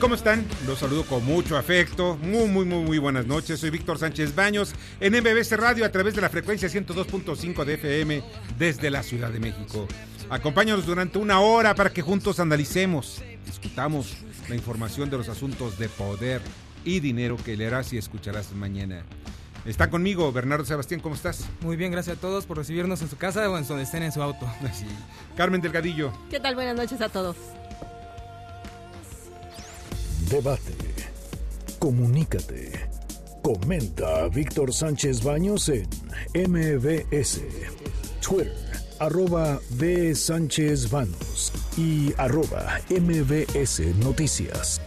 ¿Cómo están? Los saludo con mucho afecto. Muy, muy, muy, muy buenas noches. Soy Víctor Sánchez Baños en MBC Radio a través de la frecuencia 102.5 de FM desde la Ciudad de México. Acompáñanos durante una hora para que juntos analicemos, discutamos la información de los asuntos de poder y dinero que leerás y escucharás mañana. Está conmigo Bernardo Sebastián, ¿cómo estás? Muy bien, gracias a todos por recibirnos en su casa o en donde estén en su auto. Así. Carmen Delgadillo. ¿Qué tal? Buenas noches a todos. Debate. Comunícate. Comenta a Víctor Sánchez Baños en MBS. Twitter, arroba B. Sánchez Baños y arroba MBS Noticias.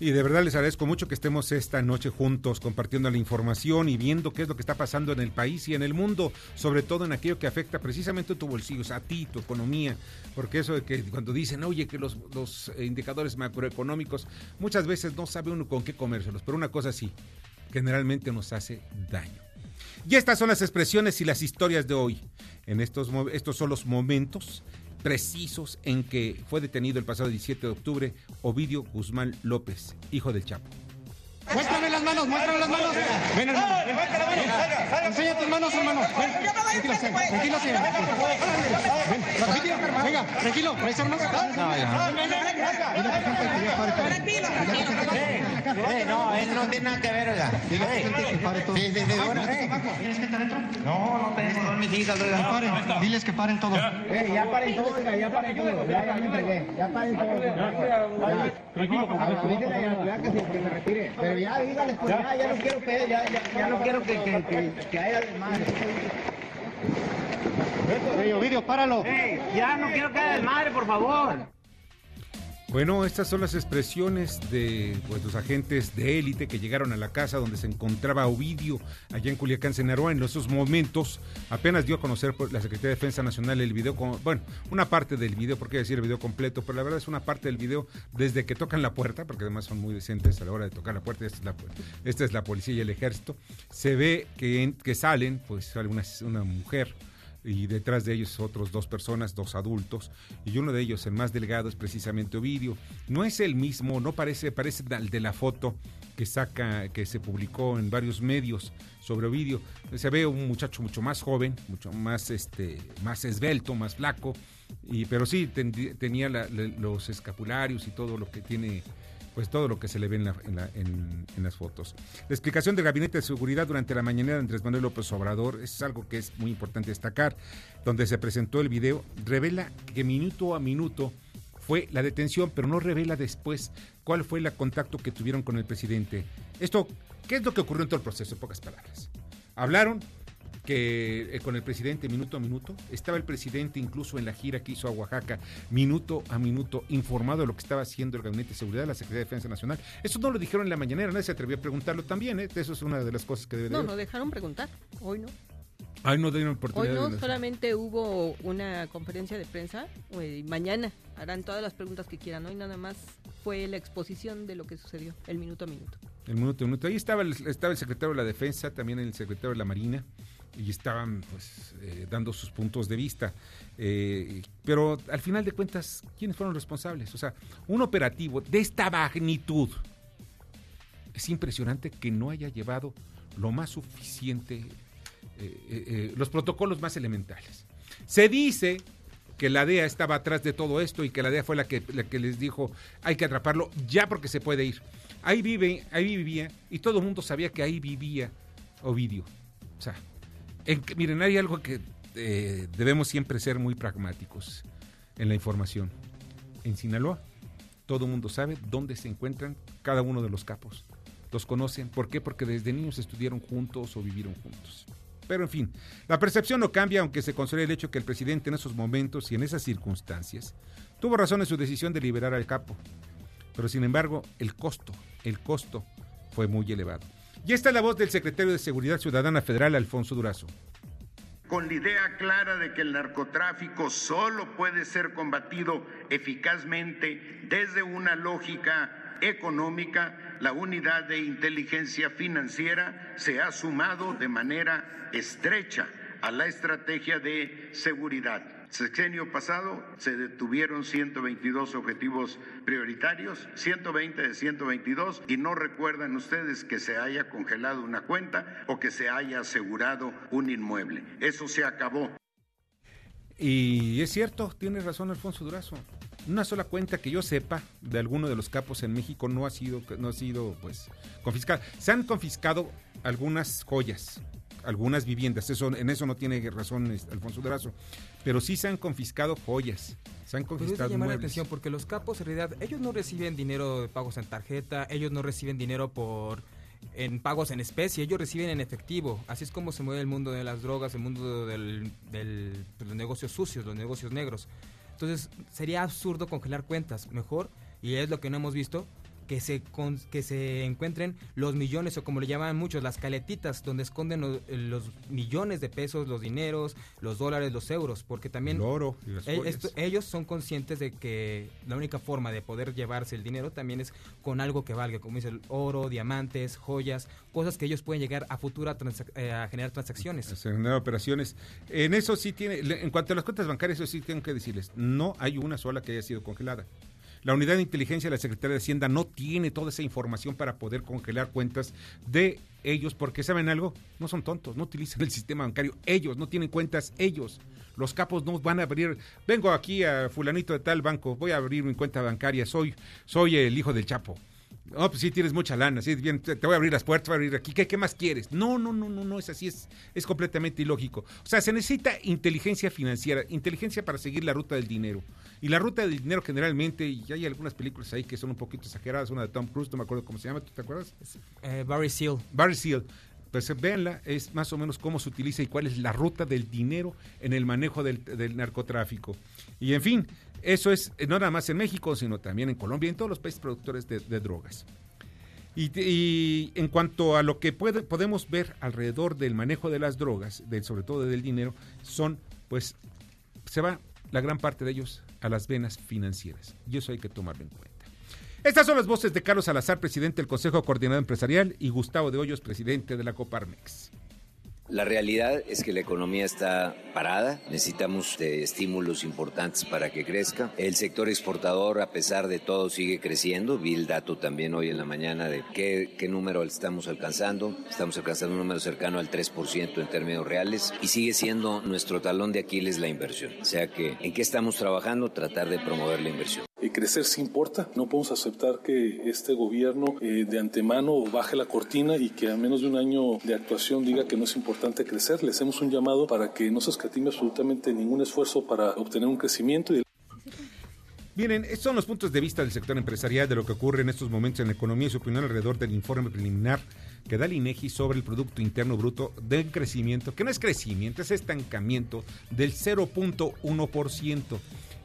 Y de verdad les agradezco mucho que estemos esta noche juntos compartiendo la información y viendo qué es lo que está pasando en el país y en el mundo, sobre todo en aquello que afecta precisamente tu bolsillo, a ti, tu economía, porque eso de que cuando dicen, oye, que los, los indicadores macroeconómicos, muchas veces no sabe uno con qué comérselos, pero una cosa sí, generalmente nos hace daño. Y estas son las expresiones y las historias de hoy. En estos, estos son los momentos precisos en que fue detenido el pasado 17 de octubre Ovidio Guzmán López, hijo del Chapo. Muéstrame las manos, muéstrame las manos. Ven, hermano. Ven. Enseña tus manos, hermano. Ven. Tranquilo, señor. Tranquilo, señor. Ven. Tranquilo, venga, tranquilo. ¿Traes armas? No, ya. Tranquilo, tranquilo. No, él no tiene nada que ver, oiga. Todo. Sí, sí, sí, bueno. ¿Tienes que estar dentro? No, no tengo con mis hijas, oiga. Paren. Diles que paren todo. ya paren todo, oiga, ya paren todo. Ya, ya me entregué. Ya paren todo. Ya. Tranquilo, ya que se, retire. Pero ya díganles, pues ya, ya no quiero que, ya, ya, no quiero que, que, que, que haya desmadre. Ey, Ovidio, páralo. Ya no quiero que haya desmadre, por favor. Bueno, estas son las expresiones de pues, los agentes de élite que llegaron a la casa donde se encontraba Ovidio, allá en Culiacán, Sinaloa. En esos momentos apenas dio a conocer la Secretaría de Defensa Nacional el video, con, bueno, una parte del video, por qué decir el video completo, pero la verdad es una parte del video desde que tocan la puerta, porque además son muy decentes a la hora de tocar la puerta, esta es la, esta es la policía y el ejército, se ve que, que salen, pues sale una, una mujer y detrás de ellos otros dos personas, dos adultos, y uno de ellos, el más delgado, es precisamente Ovidio. No es el mismo, no parece, parece de la foto que saca, que se publicó en varios medios sobre Ovidio. Se ve un muchacho mucho más joven, mucho más, este, más esbelto, más flaco, y, pero sí tendi- tenía los escapularios y todo lo que tiene pues todo lo que se le ve en, la- en la- en- en las fotos. La explicación del Gabinete de Seguridad durante la mañanera de Andrés Manuel López Obrador es algo que es muy importante destacar, donde se presentó el video, revela que minuto a minuto fue la detención, pero no revela después cuál fue el contacto que tuvieron con el presidente. Esto, ¿qué es lo que ocurrió en todo el proceso? En pocas palabras. Hablaron que eh, con el presidente minuto a minuto, estaba el presidente incluso en la gira que hizo a Oaxaca, minuto a minuto, informado de lo que estaba haciendo el Gabinete de Seguridad, la Secretaría de Defensa Nacional. Eso no lo dijeron en la mañanera, nadie se atrevió a preguntarlo también, ¿eh? Eso es una de las cosas que debe de No, haber. no dejaron preguntar. Hoy no. Ay, no dieron Hoy oportunidad. no, de- solamente hubo una conferencia de prensa. eh, mañana harán todas las preguntas que quieran. Hoy nada más fue la exposición de lo que sucedió, el minuto a minuto. El minuto a minuto. Ahí estaba el, estaba el secretario de la Defensa, también el secretario de la Marina, y estaban pues eh, dando sus puntos de vista. Eh, pero al final de cuentas, ¿quiénes fueron responsables? O sea, un operativo de esta magnitud. Es impresionante que no haya llevado lo más suficiente, eh, los protocolos más elementales. Se dice que la DEA estaba atrás de todo esto y que la DEA fue la que, la que les dijo hay que atraparlo ya porque se puede ir. Ahí vive, ahí vivía y todo el mundo sabía que ahí vivía Ovidio. O sea, en miren, hay algo que eh, debemos siempre ser muy pragmáticos en la información. En Sinaloa, todo el mundo sabe dónde se encuentran cada uno de los capos. los conocen. ¿Por qué? Porque desde niños estudiaron juntos o vivieron juntos. Pero en fin, la percepción no cambia aunque se considere el hecho que el presidente en esos momentos y en esas circunstancias tuvo razón en su decisión de liberar al capo. Pero sin embargo, el costo, el costo fue muy elevado. Y esta es la voz del secretario de Seguridad Ciudadana Federal, Alfonso Durazo. Con la idea clara de que el narcotráfico solo puede ser combatido eficazmente desde una lógica económica, la unidad de inteligencia financiera se ha sumado de manera estrecha a la estrategia de seguridad. Sexenio pasado se detuvieron 122 objetivos prioritarios, 120 de 122, y no recuerdan ustedes que se haya congelado una cuenta o que se haya asegurado un inmueble. Eso se acabó. Y es cierto, tiene razón Alfonso Durazo. Una sola cuenta que yo sepa de alguno de los capos en México no ha sido, no ha sido pues confiscada. Se han confiscado algunas joyas, algunas viviendas. Eso, en eso no tiene razón Alfonso Durazo. Pero sí se han confiscado joyas. Se han confiscado llamar la atención porque los capos en realidad ellos no reciben dinero de pagos en tarjeta, ellos no reciben dinero por en pagos en especie, ellos reciben en efectivo. Así es como se mueve el mundo de las drogas, el mundo del, del- de los negocios sucios, los negocios negros. Entonces sería absurdo congelar cuentas. Mejor, y es lo que no hemos visto, que se, con- que se encuentren los millones o como le llaman muchos, las caletitas, donde esconden lo- los, millones de pesos, los dineros, los dólares, los euros, porque también El oro y las esto- ellos son conscientes de que la única forma de poder llevarse el dinero también es con algo que valga, como dice el oro, diamantes, joyas, cosas que ellos pueden llegar a futuro a, transac- eh, a generar transacciones. Se generan operaciones. En eso sí tiene, en cuanto a las cuentas bancarias, eso sí tengo que decirles, no hay una sola que haya sido congelada. La unidad de inteligencia de la Secretaría de Hacienda no tiene toda esa información para poder congelar cuentas de ellos, porque saben algo, no son tontos, no utilizan el sistema bancario, ellos no tienen cuentas, ellos. Los capos no van a abrir, vengo aquí a fulanito de tal banco, voy a abrir mi cuenta bancaria, soy, soy el hijo del Chapo. No, pues sí tienes mucha lana, sí, bien, te, te voy a abrir las puertas, voy a abrir aquí, ¿qué, qué más quieres? No, no, no, no, no, es así, es, es completamente ilógico. O sea, se necesita inteligencia financiera, inteligencia para seguir la ruta del dinero. Y la ruta del dinero generalmente, y hay algunas películas ahí que son un poquito exageradas, una de Tom Cruise, no me acuerdo cómo se llama, ¿tú te acuerdas? Eh, Barry Seal. Barry Seal. Pues eh, véanla, es más o menos cómo se utiliza y cuál es la ruta del dinero en el manejo del, del narcotráfico. Y en fin, eso es eh, no nada más en México, sino también en Colombia y en todos los países productores de, drogas. Y, en cuanto a lo que puede- podemos ver alrededor del manejo de las drogas, sobre todo del dinero, son, pues, se va la gran parte de ellos a las venas financieras. Y eso hay que tomarlo en cuenta. Estas son las voces de Carlos Salazar, presidente del Consejo Coordinador Empresarial, y Gustavo de Hoyos, presidente de la Coparmex. La realidad es que la economía está parada, necesitamos de estímulos importantes para que crezca. El sector exportador, a pesar de todo, sigue creciendo. Vi el dato también hoy en la mañana de qué, qué número estamos alcanzando. Estamos alcanzando un número cercano al 3% en términos reales y sigue siendo nuestro talón de Aquiles la inversión. O sea que, ¿en qué estamos trabajando? Tratar de promover la inversión. Crecer sí importa. No podemos aceptar que este gobierno eh, de antemano baje la cortina y que a menos de un año de actuación diga que no es importante crecer. Le hacemos un llamado para que no se escatime absolutamente ningún esfuerzo para obtener un crecimiento. Y estos son los puntos de vista del sector empresarial de lo que ocurre en estos momentos en la economía y su opinión alrededor del informe preliminar que da el INEGI sobre el Producto Interno Bruto de crecimiento, que no es crecimiento, es estancamiento del 0.1%.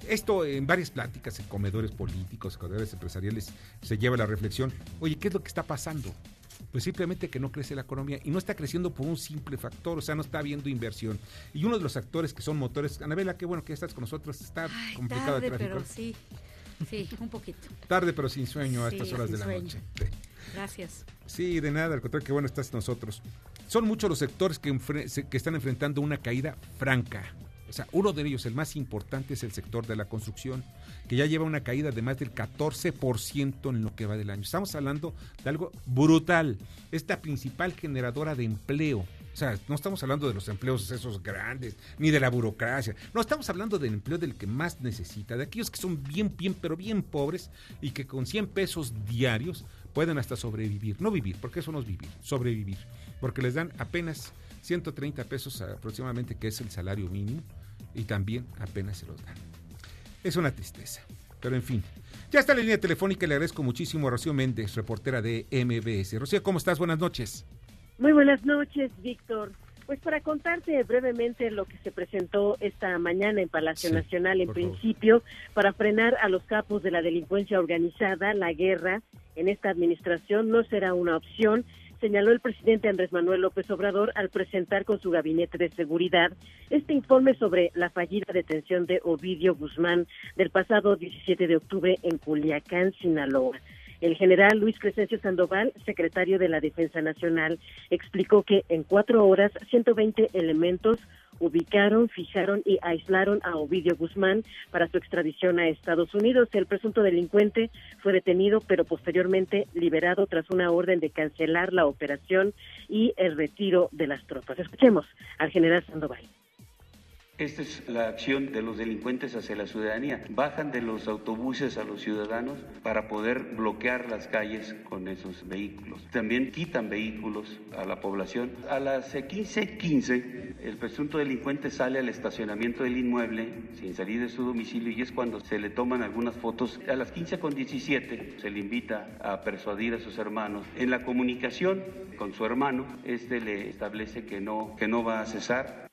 Esto en varias pláticas, en comedores políticos, comedores empresariales, se lleva la reflexión, oye, ¿qué es lo que está pasando? Pues simplemente que no crece la economía y no está creciendo por un simple factor, o sea, no está habiendo inversión. Y uno de los actores que son motores, Anabela, qué bueno que estás con nosotros, está Ay, complicado tarde, el tráfico. pero sí. Sí, un poquito. Tarde pero sin sueño a estas horas de la sueño. noche. Sí. Gracias. Sí, de nada, al contrario, que bueno estás con nosotros. Son muchos los sectores que, que están enfrentando una caída franca. O sea, uno de ellos, el más importante, es el sector de la construcción, que ya lleva una caída de más del 14% en lo que va del año. Estamos hablando de algo brutal. Es la principal generadora de empleo. O sea, no estamos hablando de los empleos esos grandes, ni de la burocracia. No, estamos hablando del empleo del que más necesita, de aquellos que son bien, bien, pero bien pobres y que con 100 pesos diarios pueden hasta sobrevivir. No vivir, porque eso no es vivir, sobrevivir. Porque les dan apenas 130 pesos aproximadamente, que es el salario mínimo, y también apenas se los dan. Es una tristeza, pero en fin. Ya está la línea telefónica y le agradezco muchísimo a Rocío Méndez, reportera de MBS. Rocío, ¿cómo estás? Buenas noches. Muy buenas noches, Víctor. Pues para contarte brevemente lo que se presentó esta mañana en Palacio Sí, Nacional, en principio, para frenar a los capos de la delincuencia organizada, la guerra en esta administración no será una opción, señaló el presidente Andrés Manuel López Obrador al presentar con su gabinete de seguridad este informe sobre la fallida detención de Ovidio Guzmán del pasado 17 de octubre en Culiacán, Sinaloa. El general Luis Crescencio Sandoval, secretario de la Defensa Nacional, explicó que en cuatro horas 120 elementos ubicaron, fijaron y aislaron a Ovidio Guzmán para su extradición a Estados Unidos. El presunto delincuente fue detenido, pero posteriormente liberado tras una orden de cancelar la operación y el retiro de las tropas. Escuchemos al general Sandoval. Esta es la acción de los delincuentes hacia la ciudadanía. Bajan de los autobuses a los ciudadanos para poder bloquear las calles con esos vehículos. También quitan vehículos a la población. A las 15:15 el presunto delincuente sale al estacionamiento del inmueble sin salir de su domicilio y es cuando se le toman algunas fotos. A las 15:17 se le invita a persuadir a sus hermanos. En la comunicación con su hermano, este le establece que no que no va a cesar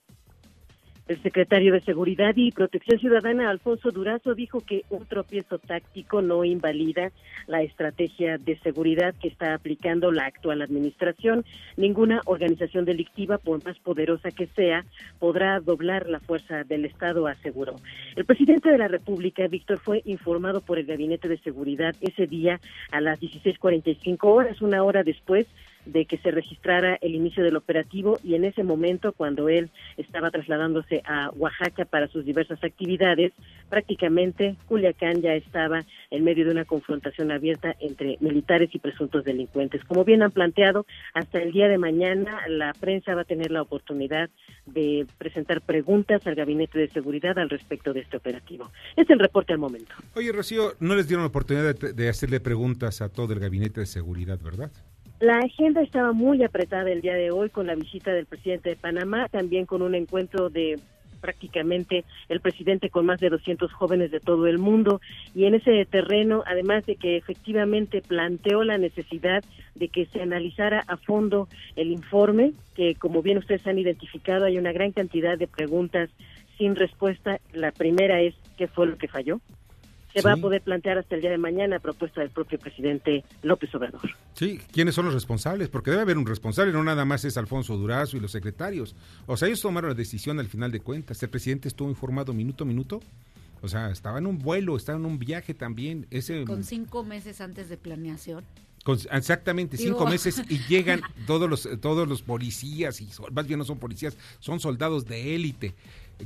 El secretario de Seguridad y Protección Ciudadana, Alfonso Durazo, dijo que un tropiezo táctico no invalida la estrategia de seguridad que está aplicando la actual administración. Ninguna organización delictiva, por más poderosa que sea, podrá doblar la fuerza del Estado, aseguró. El presidente de la República, Víctor, fue informado por el Gabinete de Seguridad ese día a las 16.45 horas, una hora después de que se registrara el inicio del operativo y en ese momento cuando él estaba trasladándose a Oaxaca para sus diversas actividades, prácticamente Culiacán ya estaba en medio de una confrontación abierta entre militares y presuntos delincuentes. Como bien han planteado, hasta el día de mañana la prensa va a tener la oportunidad de presentar preguntas al Gabinete de Seguridad al respecto de este operativo. Es el reporte al momento. Oye, Rocío, no les dieron la oportunidad de hacerle preguntas a todo el gabinete de seguridad, ¿verdad? La agenda estaba muy apretada el día de hoy con la visita del presidente de Panamá, también con un encuentro de prácticamente el presidente con más de 200 jóvenes de todo el mundo y en ese terreno, además de que efectivamente planteó la necesidad de que se analizara a fondo el informe, que como bien ustedes han identificado hay una gran cantidad de preguntas sin respuesta. La primera es, ¿qué fue lo que falló? Se va a poder plantear hasta el día de mañana a propuesta del propio presidente López Obrador. Sí, ¿quiénes son los responsables? Porque debe haber un responsable, no nada más es Alfonso Durazo y los secretarios. O sea, ellos tomaron la decisión al final de cuentas. El presidente estuvo informado minuto a minuto. O sea, estaba en un vuelo, estaba en un viaje también. Ese, Con cinco meses antes de planeación. con- exactamente, Digo- cinco meses y llegan todos los, todos los policías, y sol- más bien no son policías, son soldados de élite.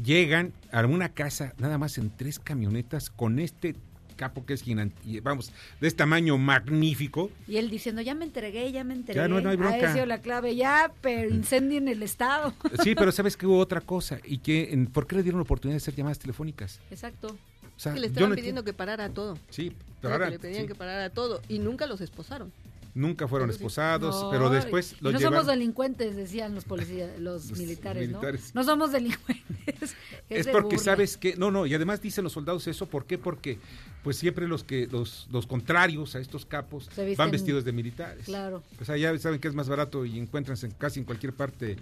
Llegan a una casa nada más en tres camionetas con este capo que es gigante, vamos, de este tamaño magnífico. Y él diciendo, ya me entregué, ya me entregué. Ya no, no hay bronca. Ha sido la clave, ya, pero incendio en el Estado. Sí, pero sabes que hubo otra cosa y que en- ¿por qué le dieron la oportunidad de hacer llamadas telefónicas? Exacto. O sea, que le estaban pidiendo que parara todo. Sí, que le pedían sí, que parara todo y nunca los esposaron. Nunca fueron esposados, No, pero después los no somos delincuentes, decían los policías, los, Los militares, militares. ¿no? No somos delincuentes. Es porque burla. sabes que no, no, y además dicen los soldados eso, ¿por qué? Porque pues siempre los que los, los contrarios a estos capos visten- van vestidos de militares. Claro. O sea, ya saben que es más barato y encuentran en casi en cualquier parte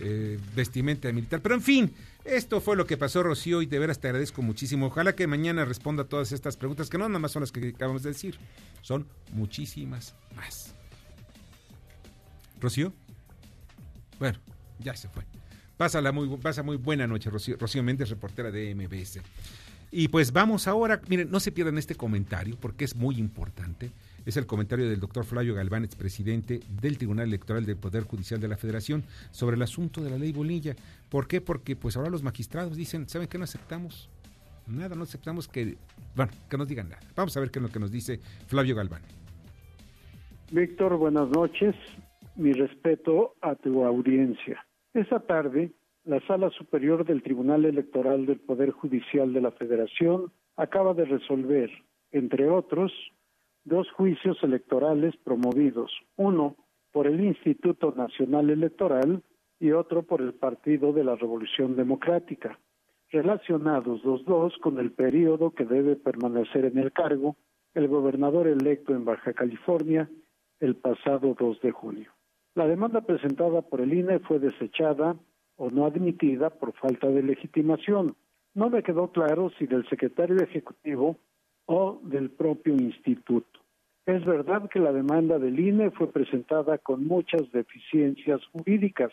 eh, vestimenta militar. Pero en fin, esto fue lo que pasó, Rocío, y de veras te agradezco muchísimo. Ojalá que mañana responda a todas estas preguntas, que no nada más son las que acabamos de decir, son muchísimas más. ¿Rocío? Bueno, ya se fue. Pásala muy, pasa muy buena noche, Rocío, Rocío Méndez, reportera de MBS. Y pues vamos ahora, miren, no se pierdan este comentario porque es muy importante. Es el comentario del doctor Flavio Galván, expresidente del Tribunal Electoral del Poder Judicial de la Federación, sobre el asunto de la ley Bonilla. ¿Por qué? Porque pues ahora los magistrados dicen, ¿saben qué no aceptamos? Nada, no aceptamos que, bueno, que nos digan nada. Vamos a ver qué es lo que nos dice Flavio Galván. Víctor, buenas noches. Mi respeto a tu audiencia. Esta tarde, la Sala Superior del Tribunal Electoral del Poder Judicial de la Federación acaba de resolver, entre otros, dos juicios electorales promovidos, uno por el Instituto Nacional Electoral y otro por el Partido de la Revolución Democrática, relacionados los dos con el periodo que debe permanecer en el cargo el gobernador electo en Baja California el pasado 2 de junio. La demanda presentada por el INE fue desechada o no admitida por falta de legitimación. No me quedó claro si del secretario ejecutivo o del propio instituto. Es verdad que la demanda del INE fue presentada con muchas deficiencias jurídicas,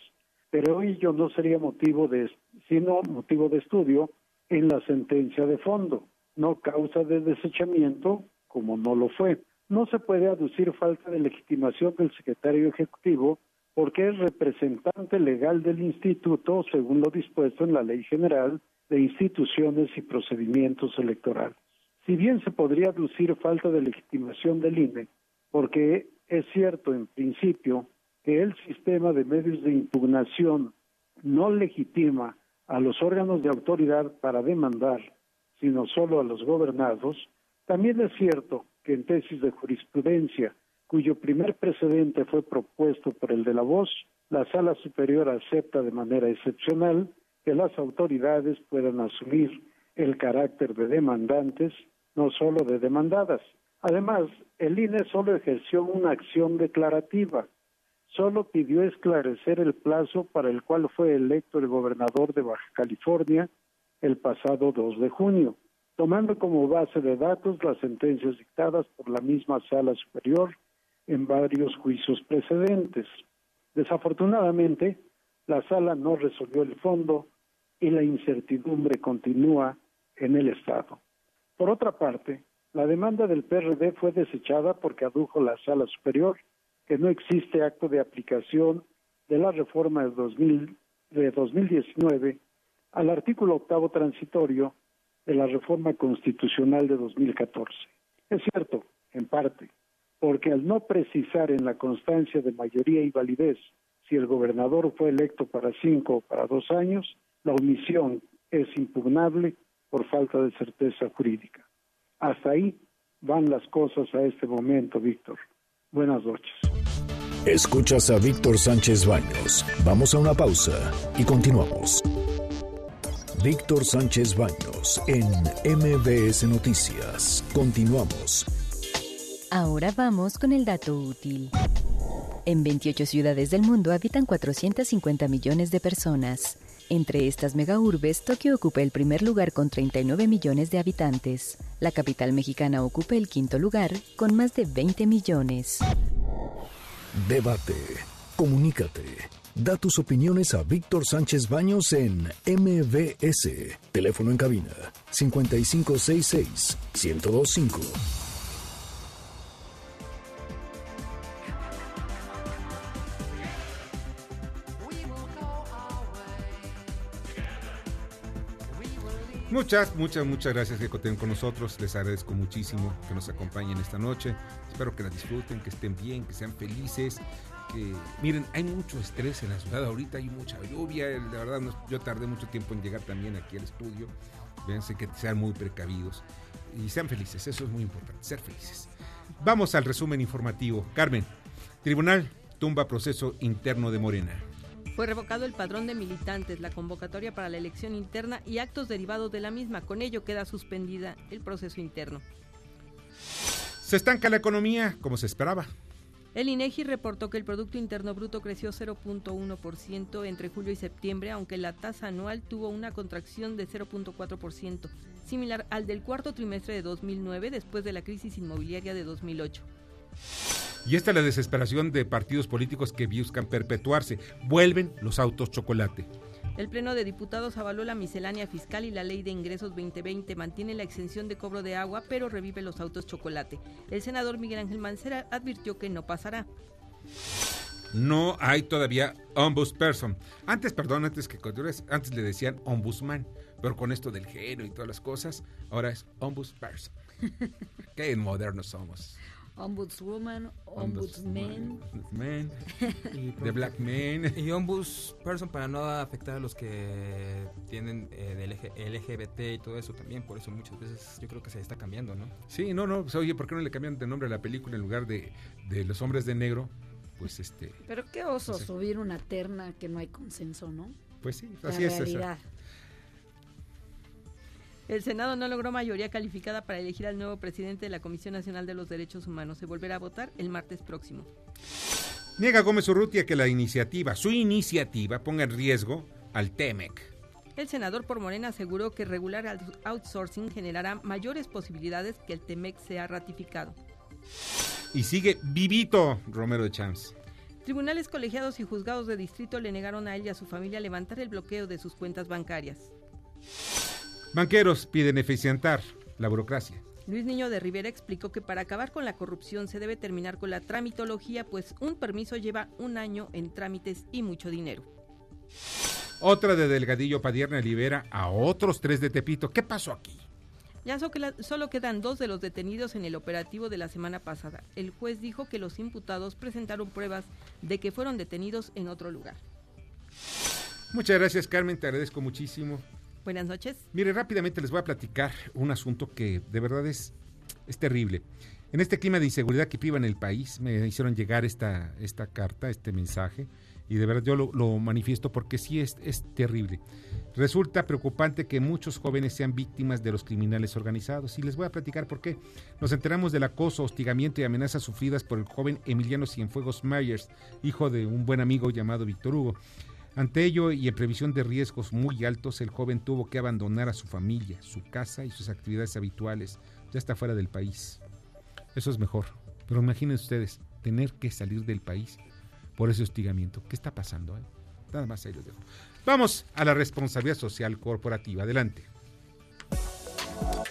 pero ello no sería motivo de, sino motivo de estudio en la sentencia de fondo, no causa de desechamiento como no lo fue. No se puede aducir falta de legitimación del secretario ejecutivo porque es representante legal del instituto según lo dispuesto en la Ley General de Instituciones y Procedimientos Electorales. Si bien se podría aducir falta de legitimación del INE, porque es cierto en principio que el sistema de medios de impugnación no legitima a los órganos de autoridad para demandar, sino solo a los gobernados, también es cierto que en tesis de jurisprudencia, cuyo primer precedente fue propuesto por el de la voz, la Sala Superior acepta de manera excepcional que las autoridades puedan asumir el carácter de demandantes, no solo de demandadas. Además, el INE solo ejerció una acción declarativa, solo pidió esclarecer el plazo para el cual fue electo el gobernador de Baja California el pasado 2 de junio, tomando como base de datos las sentencias dictadas por la misma Sala Superior en varios juicios precedentes. Desafortunadamente, la sala no resolvió el fondo y la incertidumbre continúa en el Estado. Por otra parte, la demanda del PRD fue desechada porque adujo la Sala Superior que no existe acto de aplicación de la reforma de, 2000, de 2019 al artículo octavo transitorio de la reforma constitucional de 2014. Es cierto, en parte, porque al no precisar en la constancia de mayoría y validez si el gobernador fue electo para cinco o para dos años, la omisión es impugnable por falta de certeza jurídica. Hasta ahí van las cosas a este momento, Víctor. Buenas noches. Escuchas a Víctor Sánchez Baños. Vamos a una pausa y continuamos. Víctor Sánchez Baños en MBS Noticias. Continuamos. Ahora vamos con el dato útil. En 28 ciudades del mundo habitan 450 millones de personas. Entre estas megaurbes, Tokio ocupa el primer lugar con 39 millones de habitantes. La capital mexicana ocupa el quinto lugar con más de 20 millones. Debate. Comunícate. Da tus opiniones a Víctor Sánchez Baños en MBS. Teléfono en cabina 5566 1025. Muchas, muchas, muchas gracias que estén con nosotros. Les agradezco muchísimo que nos acompañen esta noche. Espero que la disfruten, que estén bien, que sean felices. Que miren, hay mucho estrés en la ciudad ahorita, hay mucha lluvia. La verdad, yo tardé mucho tiempo en llegar también aquí al estudio. Véanse que sean muy precavidos y sean felices. Eso es muy importante, ser felices. Vamos al resumen informativo. Carmen, Tribunal tumba proceso interno de Morena. Fue revocado el padrón de militantes, la convocatoria para la elección interna y actos derivados de la misma. Con ello queda suspendida el proceso interno. Se estanca la economía, como se esperaba. El INEGI reportó que el Producto Interno Bruto creció 0.1% entre julio y septiembre, aunque la tasa anual tuvo una contracción de 0.4%, similar al del cuarto trimestre de 2009 después de la crisis inmobiliaria de 2008. Y esta es la desesperación de partidos políticos que buscan perpetuarse. Vuelven los autos chocolate. El Pleno de Diputados avaló la miscelánea fiscal y la Ley de Ingresos 2020 mantiene la exención de cobro de agua, pero revive los autos chocolate. El senador Miguel Ángel Mancera advirtió que no pasará. No hay todavía ombudsperson. Antes, perdón, antes que antes le decían ombudsman, pero con esto del género y todas las cosas, ahora es ombudsperson. Qué modernos somos. Ombudswoman, Ombudsman, Man, The Black Man. Y Ombudsperson para no afectar a los que tienen eh, del LGBT y todo eso también. Por eso muchas veces yo creo que se está cambiando, ¿no? Sí, no, no. Pues, oye, ¿por qué no le cambian de nombre a la película en lugar de, de Los Hombres de Negro? Pues este. Pero qué oso subir una terna que no hay consenso, ¿no? Pues sí, así es. Esa. El Senado no logró mayoría calificada para elegir al nuevo presidente de la Comisión Nacional de los Derechos Humanos. Se volverá a votar el martes próximo. Niega Gómez Urrutia que la iniciativa, su iniciativa, ponga en riesgo al TEMEC. El senador por Morena aseguró que regular el outsourcing generará mayores posibilidades que el TEMEC sea ratificado. Y sigue vivito Romero de Champs. Tribunales colegiados y juzgados de distrito le negaron a él y a su familia levantar el bloqueo de sus cuentas bancarias. Banqueros piden eficientar la burocracia. Luis Niño de Rivera explicó que para acabar con la corrupción se debe terminar con la tramitología, pues un permiso lleva un año en trámites y mucho dinero. Otra de Delgadillo Padierna libera a otros tres de Tepito. ¿Qué pasó aquí? Ya solo quedan dos de los detenidos en el operativo de la semana pasada. El juez dijo que los imputados presentaron pruebas de que fueron detenidos en otro lugar. Muchas gracias Carmen, te agradezco muchísimo. Buenas noches. Mire, rápidamente les voy a platicar un asunto que de verdad es, es terrible. En este clima de inseguridad que viva en el país, me hicieron llegar esta, esta carta, este mensaje, y de verdad yo lo, manifiesto porque sí es, es terrible. Resulta preocupante que muchos jóvenes sean víctimas de los criminales organizados, y les voy a platicar por qué. Nos enteramos del acoso, hostigamiento y amenazas sufridas por el joven Emiliano Cienfuegos Myers, hijo de un buen amigo llamado Víctor Hugo. Ante ello y en previsión de riesgos muy altos, el joven tuvo que abandonar a su familia, su casa y sus actividades habituales. Ya está fuera del país. Eso es mejor. Pero imaginen ustedes, tener que salir del país por ese hostigamiento. ¿Qué está pasando? Eh? Nada más ahí les dejo. Vamos a la responsabilidad social corporativa. Adelante.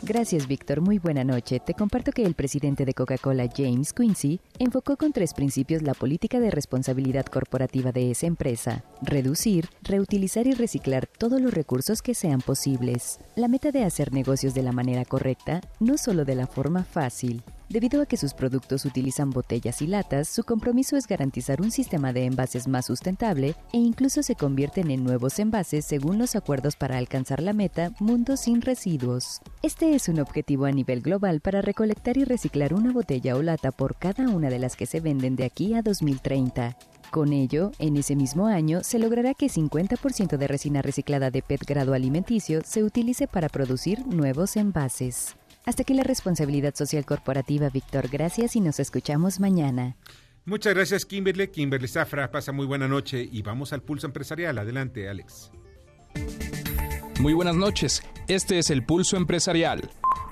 Gracias, Víctor. Muy buena noche. Te comparto que el presidente de Coca-Cola, James Quincy, enfocó con tres principios la política de responsabilidad corporativa de esa empresa. Reducir, reutilizar y reciclar todos los recursos que sean posibles. La meta de hacer negocios de la manera correcta, no solo de la forma fácil. Debido a que sus productos utilizan botellas y latas, su compromiso es garantizar un sistema de envases más sustentable e incluso se convierten en nuevos envases según los acuerdos para alcanzar la meta Mundo sin Residuos. Este es un objetivo a nivel global para recolectar y reciclar una botella o lata por cada una de las que se venden de aquí a 2030. Con ello, en ese mismo año se logrará que 50% de resina reciclada de PET grado alimenticio se utilice para producir nuevos envases. Hasta aquí la responsabilidad social corporativa, Víctor. Gracias y nos escuchamos mañana. Muchas gracias, Kimberly. Kimberly Zafra, pasa muy buena noche y vamos al pulso empresarial. Adelante, Alex. Muy buenas noches. Este es el pulso empresarial.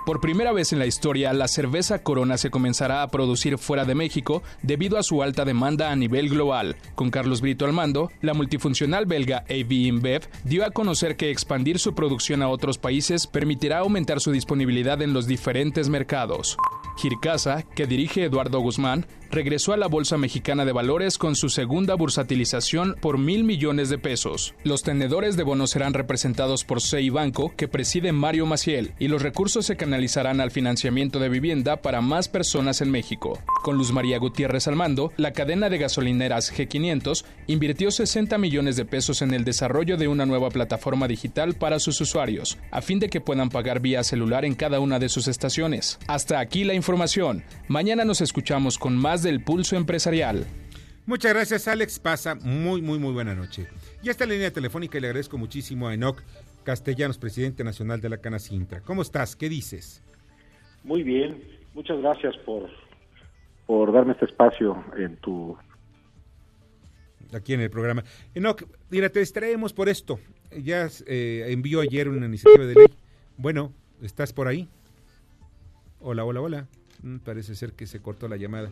Por primera vez en la historia, la cerveza Corona se comenzará a producir fuera de México debido a su alta demanda a nivel global. Con Carlos Brito al mando, la multifuncional belga AB InBev dio a conocer que expandir su producción a otros países permitirá aumentar su disponibilidad en los diferentes mercados. Gircasa, que dirige Eduardo Guzmán, regresó a la Bolsa Mexicana de Valores con su segunda bursatilización por mil millones de pesos. Los tenedores de bonos serán representados por CEI Banco, que preside Mario Maciel, y los recursos se canalizarán al financiamiento de vivienda para más personas en México. Con Luz María Gutiérrez al mando, la cadena de gasolineras G500 invirtió 60 millones de pesos en el desarrollo de una nueva plataforma digital para sus usuarios, a fin de que puedan pagar vía celular en cada una de sus estaciones. Hasta aquí la información. Mañana nos escuchamos con más del pulso empresarial. Muchas gracias, Alex. Pasa muy, muy, muy buena noche. Y esta línea telefónica y le agradezco muchísimo a Enoc Castellanos, presidente nacional de la Cana Sintra. ¿Cómo estás? ¿Qué dices? Muy bien. Muchas gracias por, por darme este espacio en tu... Aquí en el programa. Enoc, mira, te distraemos por esto. Ya eh, envió ayer una iniciativa de ley. Bueno, ¿estás por ahí? Hola, hola, hola. Mm, parece ser que se cortó la llamada.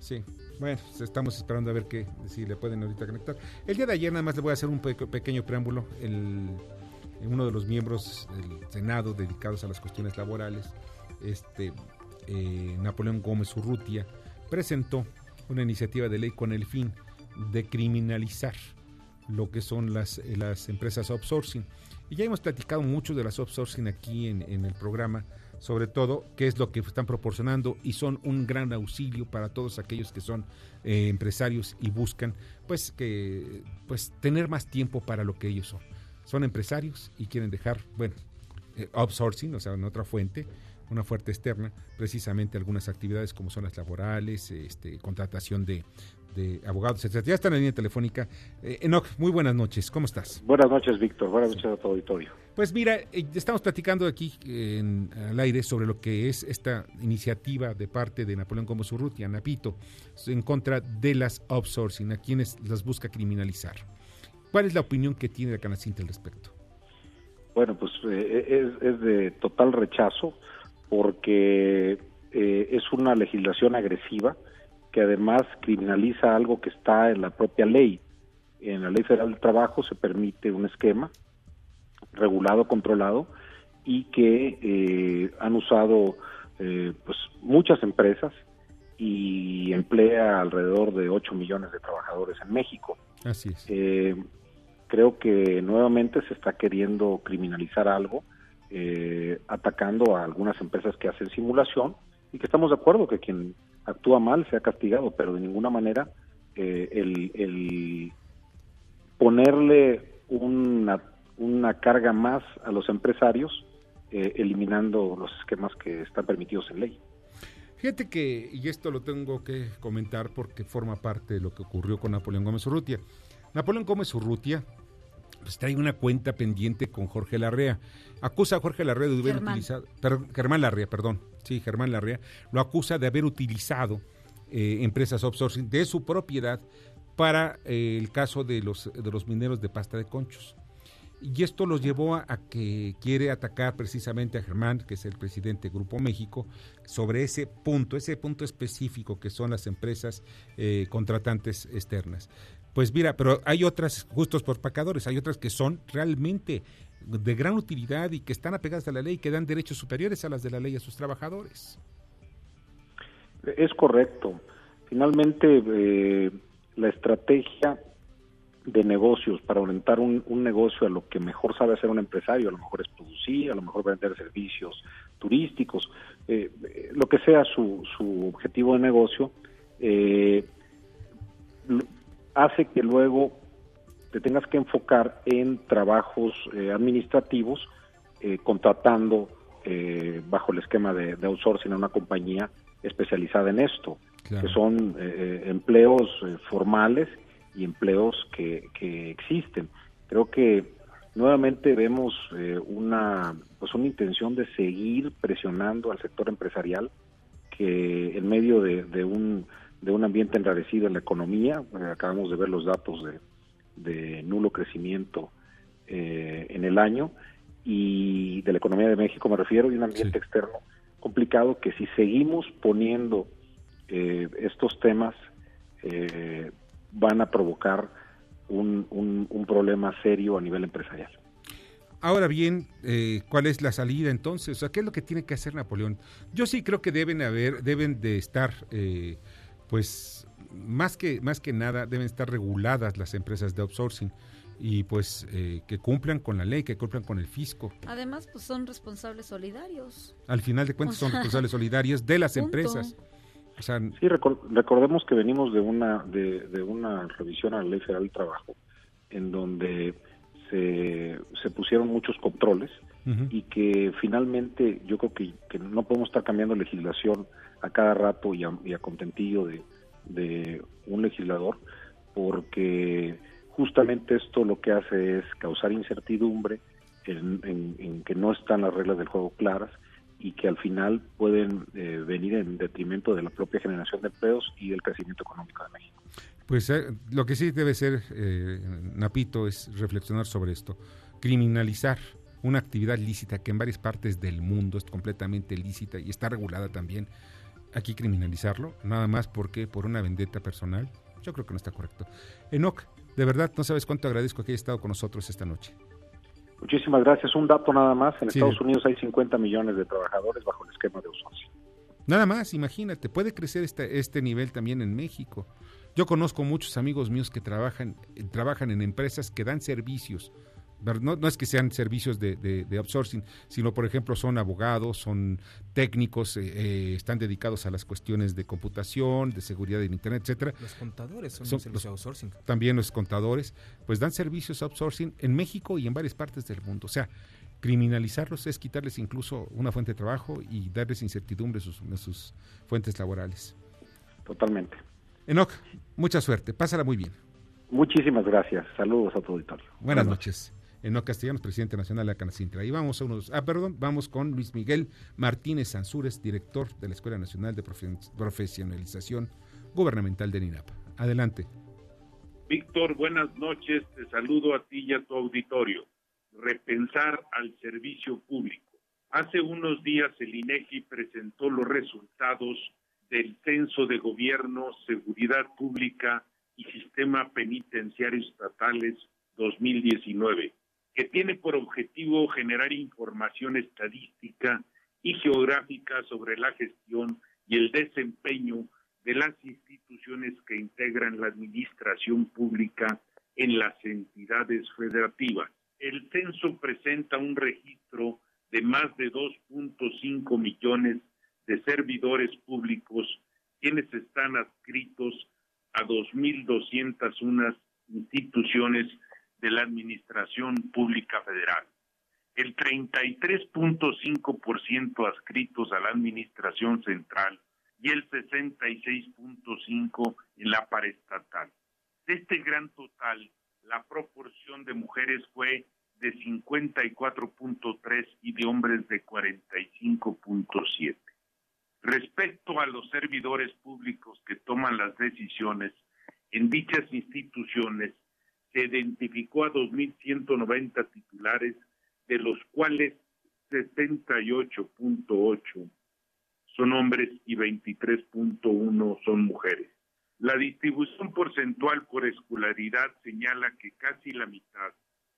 Sí, bueno, pues, estamos esperando a ver qué, si le pueden ahorita conectar. El día de ayer nada más le voy a hacer un pequeño preámbulo. El, uno de los miembros del Senado dedicados a las cuestiones laborales, este eh, Napoleón Gómez Urrutia, presentó una iniciativa de ley con el fin de criminalizar lo que son las, las empresas outsourcing. Y ya hemos platicado mucho de las outsourcing aquí en, en el programa sobre todo qué es lo que están proporcionando y son un gran auxilio para todos aquellos que son eh, empresarios y buscan pues que pues tener más tiempo para lo que ellos son. Son empresarios y quieren dejar, bueno, eh, outsourcing, o sea, en otra fuente, una fuente externa, precisamente algunas actividades como son las laborales, este, contratación de, abogados, etc. Ya está en la línea telefónica. Eh, Enoch, muy buenas noches, ¿cómo estás? Buenas noches, Víctor, buenas noches a tu auditorio. Pues mira, eh, estamos platicando aquí en, al aire sobre lo que es esta iniciativa de parte de Napoleón Gómez Urrutia, Napito, en contra de las outsourcing, a quienes las busca criminalizar. ¿Cuál es la opinión que tiene la Canacinta al respecto? Bueno, pues eh, es, es, de total rechazo porque eh, es una legislación agresiva que además criminaliza algo que está en la propia ley. En la Ley Federal del Trabajo se permite un esquema regulado, controlado y que eh, han usado eh, pues muchas empresas y emplea alrededor de 8 millones de trabajadores en México. Así es. Eh, creo que nuevamente se está queriendo criminalizar algo, eh, atacando a algunas empresas que hacen simulación y que estamos de acuerdo que quien actúa mal sea castigado, pero de ninguna manera eh, el, el ponerle una, una carga más a los empresarios, eh, eliminando los esquemas que están permitidos en ley. Fíjate que, y esto lo tengo que comentar porque forma parte de lo que ocurrió con Napoleón Gómez Urrutia. Napoleón Gómez Urrutia pues, trae una cuenta pendiente con Jorge Larrea. Acusa a Jorge Larrea de haber Germán. utilizado. per- Germán Larrea, perdón. Sí, Germán Larrea. Lo acusa de haber utilizado eh, empresas outsourcing de su propiedad para eh, el caso de los, de los mineros de pasta de conchos. Y esto los llevó a, que quiere atacar precisamente a Germán, que es el presidente de Grupo México, sobre ese punto, ese punto específico que son las empresas eh, contratantes externas. Pues mira, pero hay otras justos por pecadores, hay otras que son realmente de gran utilidad y que están apegadas a la ley, que dan derechos superiores a las de la ley a sus trabajadores. Es correcto. Finalmente, eh, la estrategia de negocios para orientar un, un, negocio a lo que mejor sabe hacer un empresario, a lo mejor es producir, a lo mejor vender servicios turísticos, eh, lo que sea su, su objetivo de negocio, eh, hace que luego te tengas que enfocar en trabajos eh, administrativos, eh, contratando eh, bajo el esquema de, de, outsourcing a una compañía especializada en esto, claro. que son eh, empleos eh, formales y empleos que, que, existen. Creo que nuevamente vemos eh, una pues una intención de seguir presionando al sector empresarial que en medio de, de un de un ambiente enrarecido en la economía, eh, acabamos de ver los datos de, de nulo crecimiento eh, en el año y de la economía de México me refiero y un ambiente sí. externo complicado que si seguimos poniendo eh, estos temas eh, van a provocar un, un, un, problema serio a nivel empresarial. Ahora bien, eh, ¿cuál es la salida entonces? O sea, ¿qué es lo que tiene que hacer Napoleón? Yo sí creo que deben haber, deben de estar, eh, pues, más que, más que nada, deben estar reguladas las empresas de outsourcing y pues eh, que cumplan con la ley, que cumplan con el fisco. Además, pues son responsables solidarios. Al final de cuentas o son responsables solidarios de las punto. empresas. O sea, sí, recor recordemos que venimos de una de, de, una revisión a la Ley Federal del Trabajo, en donde se, se pusieron muchos controles uh -huh. y que finalmente yo creo que, que, no podemos estar cambiando legislación a cada rato y a, y a contentillo de, de un legislador, porque justamente esto lo que hace es causar incertidumbre en, en, en, que no están las reglas del juego claras y que al final pueden eh, venir en detrimento de la propia generación de empleos y del crecimiento económico de México. Pues eh, lo que sí debe ser, eh, Napito, es reflexionar sobre esto, criminalizar una actividad lícita que en varias partes del mundo es completamente lícita y está regulada también. Aquí criminalizarlo, nada más porque por una vendetta personal, yo creo que no está correcto. Enoc, de verdad, no sabes cuánto agradezco que haya estado con nosotros esta noche. Muchísimas gracias. Un dato nada más. En sí. Estados Unidos hay 50 millones de trabajadores bajo el esquema de outsourcing. Nada más, imagínate. Puede crecer este, este nivel también en México. Yo conozco muchos amigos míos que trabajan, trabajan en empresas que dan servicios. No, no es que sean servicios de, de, de, outsourcing, sino, por ejemplo, son abogados, son técnicos, eh, eh, están dedicados a las cuestiones de computación, de seguridad en Internet, etcétera. Los contadores son, son los, outsourcing. También los contadores, pues dan servicios outsourcing en México y en varias partes del mundo. O sea, criminalizarlos es quitarles incluso una fuente de trabajo y darles incertidumbre en sus, en sus fuentes laborales. Totalmente. Enoch, mucha suerte, pásala muy bien. Muchísimas gracias. Saludos a tu auditorio. Buenas, Buenas noches. Noches. Eno Castellanos, presidente nacional de la Canacintra. Y vamos a unos, ah, perdón, vamos con Luis Miguel Martínez Sansúrez, director de la Escuela Nacional de Profesionalización Gubernamental de NINAPA. Adelante. Víctor, buenas noches. Te saludo a ti y a tu auditorio. Repensar al servicio público. Hace unos días el INEGI presentó los resultados del Censo de Gobierno, Seguridad Pública y Sistema Penitenciario Estatales 2019, que tiene por objetivo generar información estadística y geográfica sobre la gestión y el desempeño de las instituciones que integran la administración pública en las entidades federativas. El censo presenta un registro de más de 2.5 millones de servidores públicos, quienes están adscritos a 2.201 instituciones de la Administración Pública Federal. El 33.5% adscritos a la Administración Central y el 66.5% en la paraestatal. De este gran total, la proporción de mujeres fue de 54.3 y de hombres de 45.7. Respecto a los servidores públicos que toman las decisiones en dichas instituciones, se identificó a 2.190 titulares, de los cuales 78.8 son hombres y 23.1 son mujeres. La distribución porcentual por escolaridad señala que casi la mitad,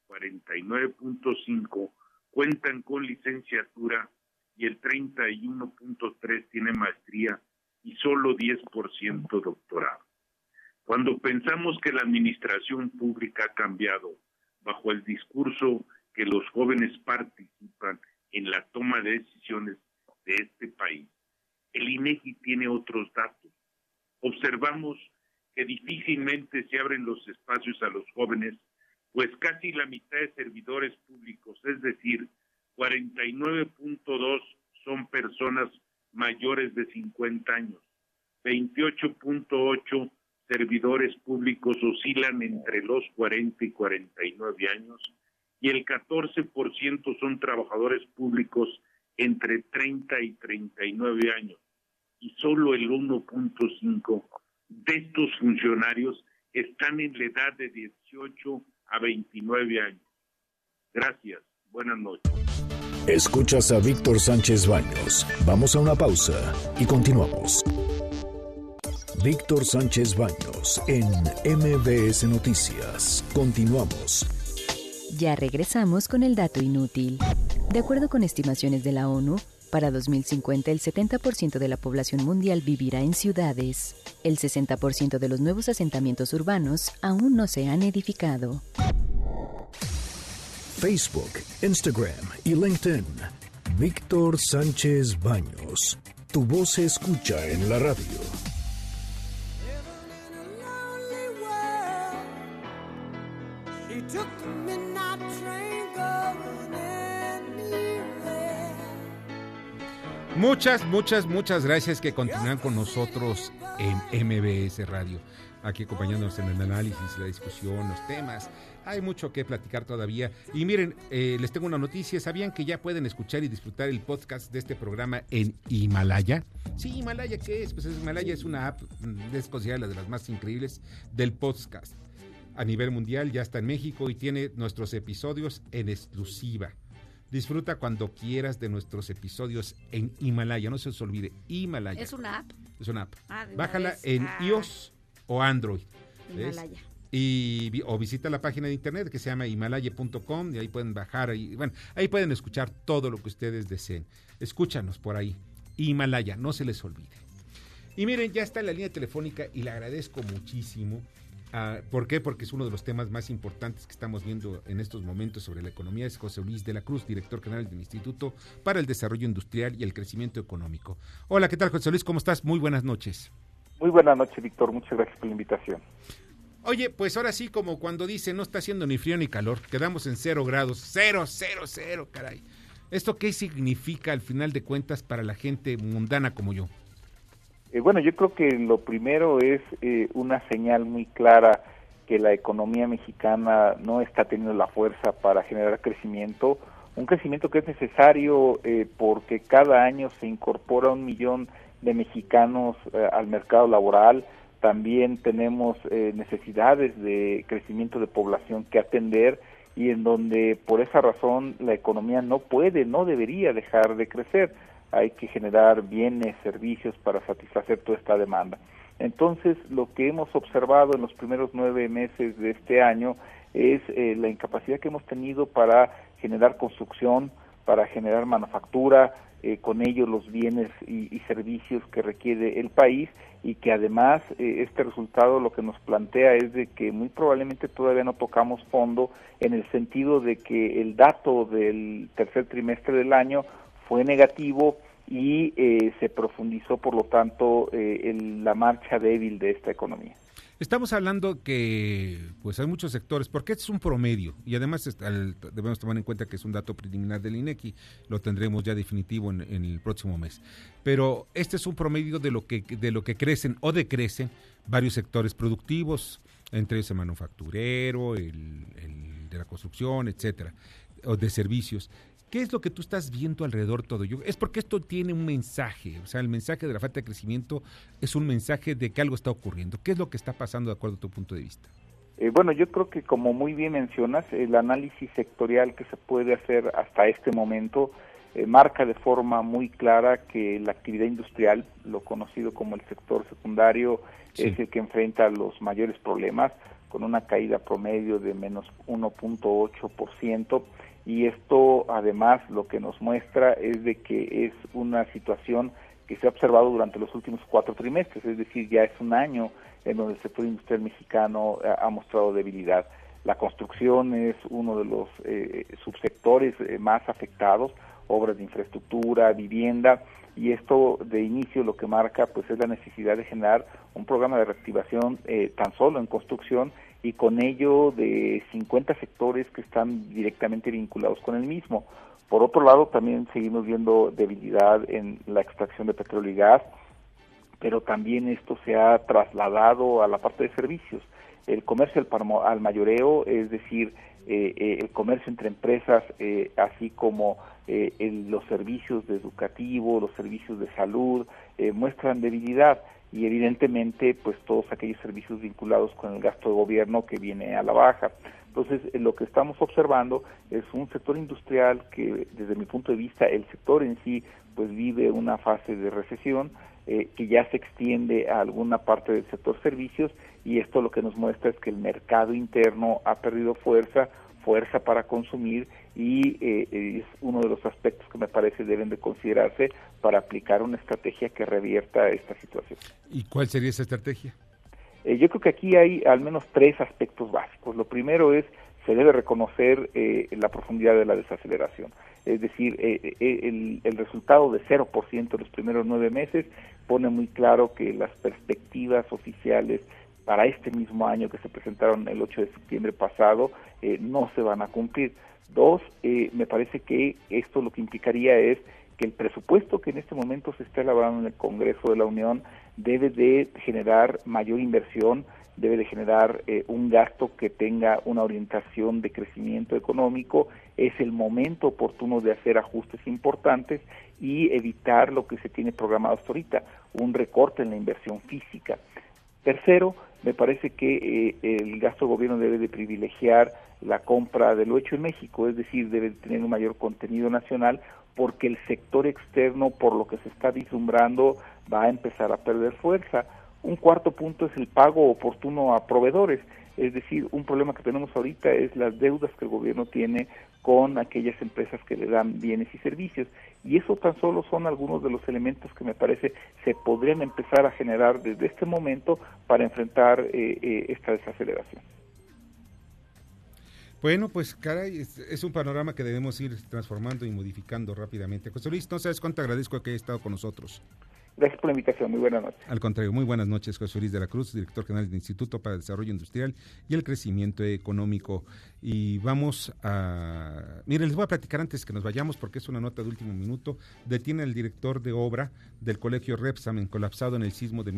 49.5, cuentan con licenciatura y el 31.3 tiene maestría y solo 10% doctorado. Cuando pensamos que la administración pública ha cambiado bajo el discurso que los jóvenes participan en la toma de decisiones de este país, el INEGI tiene otros datos. Observamos que difícilmente se abren los espacios a los jóvenes, pues casi la mitad de servidores públicos, es decir, 49.2 son personas mayores de 50 años, 28.8 servidores públicos oscilan entre los 40 y 49 años y el 14% son trabajadores públicos entre 30 y 39 años y solo el 1.5 de estos funcionarios están en la edad de 18 a 29 años. Gracias. Buenas noches. Escuchas a Víctor Sánchez Baños. Vamos a una pausa y continuamos. Víctor Sánchez Baños en MBS Noticias. Continuamos. Ya regresamos con el dato inútil. De acuerdo con estimaciones de la ONU, para 2050 el 70% de la población mundial vivirá en ciudades. El 60% de los nuevos asentamientos urbanos aún no se han edificado. Facebook, Instagram y LinkedIn. Víctor Sánchez Baños. Tu voz se escucha en la radio. Muchas, muchas, muchas gracias que continúan con nosotros en MBS Radio, aquí acompañándonos en el análisis, la discusión, los temas. Hay mucho que platicar todavía. Y miren, eh, les tengo una noticia. ¿Sabían que ya pueden escuchar y disfrutar el podcast de este programa en Himalaya? Sí, Himalaya, ¿qué es? Pues Himalaya es una app, mm, es considerada de las más increíbles del podcast. A nivel mundial ya está en México y tiene nuestros episodios en exclusiva. Disfruta cuando quieras de nuestros episodios en Himalaya. No se os olvide, Himalaya. ¿Es una app? Es una app. Ah, Bájala en ah. iOS o Android. Himalaya. Y, o visita la página de internet que se llama himalaya.com y ahí pueden bajar, y, bueno, ahí pueden escuchar todo lo que ustedes deseen. Escúchanos por ahí. Himalaya, no se les olvide. Y miren, ya está en la línea telefónica y le agradezco muchísimo ¿Por qué? Porque es uno de los temas más importantes que estamos viendo en estos momentos sobre la economía. Es José Luis de la Cruz, director general del Instituto para el Desarrollo Industrial y el Crecimiento Económico. Hola, ¿qué tal, José Luis? ¿Cómo estás? Muy buenas noches. Muy buenas noches, Víctor. Muchas gracias por la invitación. Oye, pues ahora sí, como cuando dice, no está haciendo ni frío ni calor, quedamos en cero grados, cero, cero, cero, caray. ¿Esto qué significa al final de cuentas para la gente mundana como yo? Eh, bueno, yo creo que lo primero es eh, una señal muy clara que la economía mexicana no está teniendo la fuerza para generar crecimiento, un crecimiento que es necesario eh, porque cada año se incorpora un millón de mexicanos eh, al mercado laboral, también tenemos eh, necesidades de crecimiento de población que atender y en donde por esa razón la economía no puede, no debería dejar de crecer. Hay que generar bienes, servicios para satisfacer toda esta demanda. Entonces, lo que hemos observado en los primeros nueve meses de este año es eh, la incapacidad que hemos tenido para generar construcción, para generar manufactura, eh, con ello los bienes y, servicios que requiere el país y que además eh, este resultado lo que nos plantea es de que muy probablemente todavía no tocamos fondo en el sentido de que el dato del tercer trimestre del año fue negativo y eh, se profundizó por lo tanto en la marcha débil de esta economía. Estamos hablando que pues hay muchos sectores, porque este es un promedio y además debemos tomar en cuenta que es un dato preliminar del INEGI, lo tendremos ya definitivo en, el próximo mes. Pero este es un promedio de lo que de lo que crecen o decrecen varios sectores productivos, entre el manufacturero, el, el de la construcción, etcétera, o de servicios. ¿Qué es lo que tú estás viendo alrededor todo? Yo, es porque esto tiene un mensaje, o sea, el mensaje de la falta de crecimiento es un mensaje de que algo está ocurriendo. ¿Qué es lo que está pasando de acuerdo a tu punto de vista? Eh, bueno, yo creo que como muy bien mencionas, el análisis sectorial que se puede hacer hasta este momento eh, marca de forma muy clara que la actividad industrial, lo conocido como el sector secundario, es el que enfrenta los mayores problemas, con una caída promedio de menos 1.8% y esto además lo que nos muestra es de que es una situación que se ha observado durante los últimos cuatro trimestres, es decir, ya es un año en donde el sector industrial mexicano ha, mostrado debilidad. La construcción es uno de los eh, subsectores eh, más afectados, obras de infraestructura, vivienda, y esto de inicio lo que marca pues es la necesidad de generar un programa de reactivación eh, tan solo en construcción y con ello de 50 sectores que están directamente vinculados con el mismo. Por otro lado, también seguimos viendo debilidad en la extracción de petróleo y gas, pero también esto se ha trasladado a la parte de servicios. El comercio al, mayoreo, es decir, eh, eh, el comercio entre empresas, eh, así como los servicios de educativo, los servicios de salud, muestran debilidad y evidentemente pues todos aquellos servicios vinculados con el gasto de gobierno que viene a la baja. Entonces, eh, lo que estamos observando es un sector industrial que, desde mi punto de vista, el sector en sí, pues vive una fase de recesión eh, que ya se extiende a alguna parte del sector servicios y esto lo que nos muestra es que el mercado interno ha perdido fuerza, fuerza para consumir y eh, es uno de los aspectos que me parece deben de considerarse para aplicar una estrategia que revierta esta situación. ¿Y cuál sería esa estrategia? Eh, yo creo que aquí hay al menos tres aspectos básicos. Lo primero es se debe reconocer eh, la profundidad de la desaceleración. Es decir, el, el, resultado de 0% en los primeros nueve meses pone muy claro que las perspectivas oficiales para este mismo año que se presentaron el 8 de septiembre pasado no se van a cumplir. Dos, eh, me parece que esto lo que implicaría es que el presupuesto que en este momento se está elaborando en el Congreso de la Unión debe de generar mayor inversión, debe de generar eh, un gasto que tenga una orientación de crecimiento económico, es el momento oportuno de hacer ajustes importantes y evitar lo que se tiene programado hasta ahorita, un recorte en la inversión física. Tercero, me parece que eh, el gasto gobierno debe de privilegiar la compra de lo hecho en México, es decir, debe tener un mayor contenido nacional porque el sector externo, por lo que se está vislumbrando, va a empezar a perder fuerza. Un cuarto punto es el pago oportuno a proveedores, es decir, un problema que tenemos ahorita es las deudas que el gobierno tiene con aquellas empresas que le dan bienes y servicios. Y eso tan solo son algunos de los elementos que me parece se podrían empezar a generar desde este momento para enfrentar eh, eh, esta desaceleración. Bueno, pues caray, es, un panorama que debemos ir transformando y modificando rápidamente. José Luis, no sabes cuánto agradezco que haya estado con nosotros. Gracias por la invitación. Muy buenas noches. Al contrario, muy buenas noches, José Luis de la Cruz, director general del Instituto para el Desarrollo Industrial y el Crecimiento Económico. Y vamos a... Miren, les voy a platicar antes que nos vayamos, porque es una nota de último minuto. Detiene al director de obra del colegio Repsamen, colapsado en el sismo de,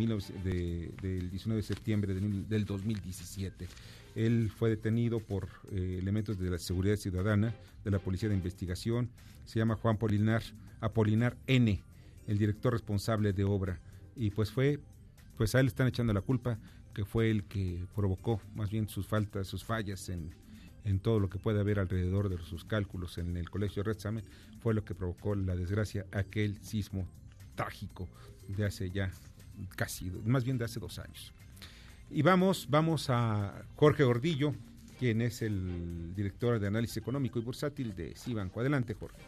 del 19 de septiembre del 2017. Él fue detenido por eh, elementos de la seguridad ciudadana, de la Policía de Investigación. Se llama Juan Polinar, Apolinar N el director responsable de obra. Y pues fue, pues a él están echando la culpa, que fue el que provocó más bien sus faltas, sus fallas en, en todo lo que puede haber alrededor de sus cálculos en el colegio Red Samen, fue lo que provocó la desgracia, aquel sismo trágico de hace ya casi, más bien de hace dos años. Y vamos, vamos a Jorge Gordillo, quien es el director de análisis económico y bursátil de Cibanco. Adelante, Jorge.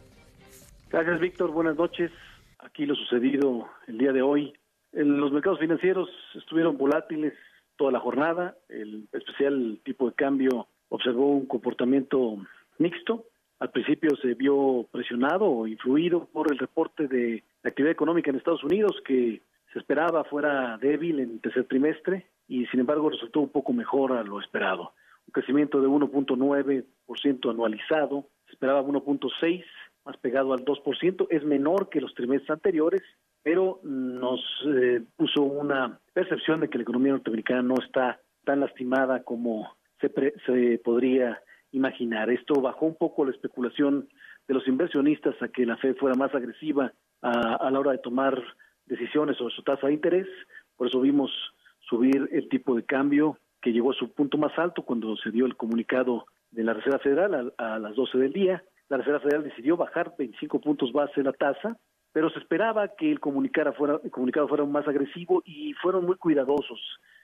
Gracias, Víctor. Buenas noches aquí lo sucedido el día de hoy. En los mercados financieros estuvieron volátiles toda la jornada. El especial tipo de cambio observó un comportamiento mixto. Al principio se vio presionado o influido por el reporte de la actividad económica en Estados Unidos que se esperaba fuera débil en el tercer trimestre y sin embargo resultó un poco mejor a lo esperado. Un crecimiento de 1.9% anualizado, se esperaba 1.6 más pegado al 2%, es menor que los trimestres anteriores, pero nos eh, puso una percepción de que la economía norteamericana no está tan lastimada como se, se podría imaginar. Esto bajó un poco la especulación de los inversionistas a que la Fed fuera más agresiva a, a la hora de tomar decisiones sobre su tasa de interés, por eso vimos subir el tipo de cambio que llegó a su punto más alto cuando se dio el comunicado de la Reserva Federal a las 12 del día la Reserva Federal decidió bajar 25 puntos base la tasa, pero se esperaba que el, fuera, el comunicado fuera más agresivo y fueron muy cuidadosos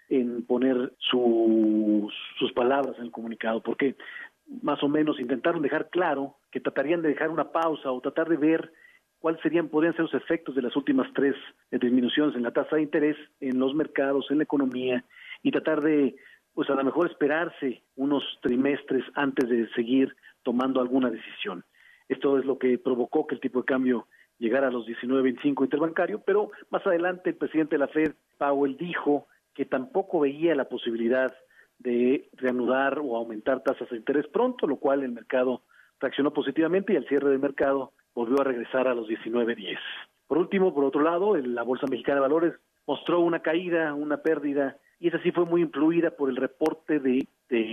en poner sus palabras en el comunicado, porque más o menos intentaron dejar claro que tratarían de dejar una pausa o tratar de ver cuáles serían podrían ser los efectos de las últimas tres disminuciones en la tasa de interés en los mercados, en la economía y tratar de pues a lo mejor esperarse unos trimestres antes de seguir tomando alguna decisión. Esto es lo que provocó que el tipo de cambio llegara a los 19.25 interbancario, pero más adelante el presidente de la Fed, Powell, dijo que tampoco veía la posibilidad de reanudar o aumentar tasas de interés pronto, lo cual el mercado reaccionó positivamente y al cierre del mercado volvió a regresar a los 19.10. Por último, por otro lado, la Bolsa Mexicana de Valores mostró una caída, una pérdida y esa sí fue muy influida por el reporte de,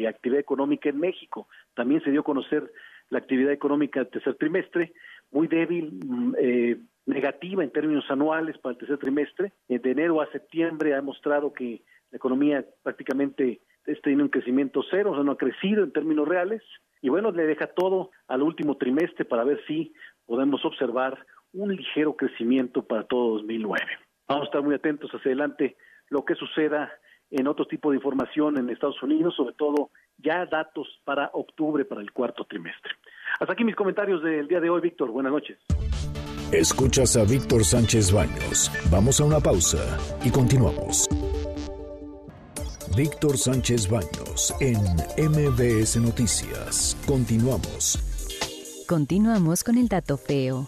actividad económica en México. También se dio a conocer la actividad económica del tercer trimestre, muy débil, mm, eh, negativa en términos anuales para el tercer trimestre. de enero a septiembre ha mostrado que la economía prácticamente tiene un crecimiento cero, o sea, no ha crecido en términos reales. Y bueno, le deja todo al último trimestre para ver si podemos observar un ligero crecimiento para todo 2009. Vamos a estar muy atentos hacia adelante lo que suceda en otro tipo de información en Estados Unidos, sobre todo ya datos para octubre, para el cuarto trimestre. Hasta aquí mis comentarios del día de hoy, Víctor. Buenas noches. Escuchas a Víctor Sánchez Baños. Vamos a una pausa y continuamos. Víctor Sánchez Baños en MBS Noticias. Continuamos. Continuamos con el dato feo.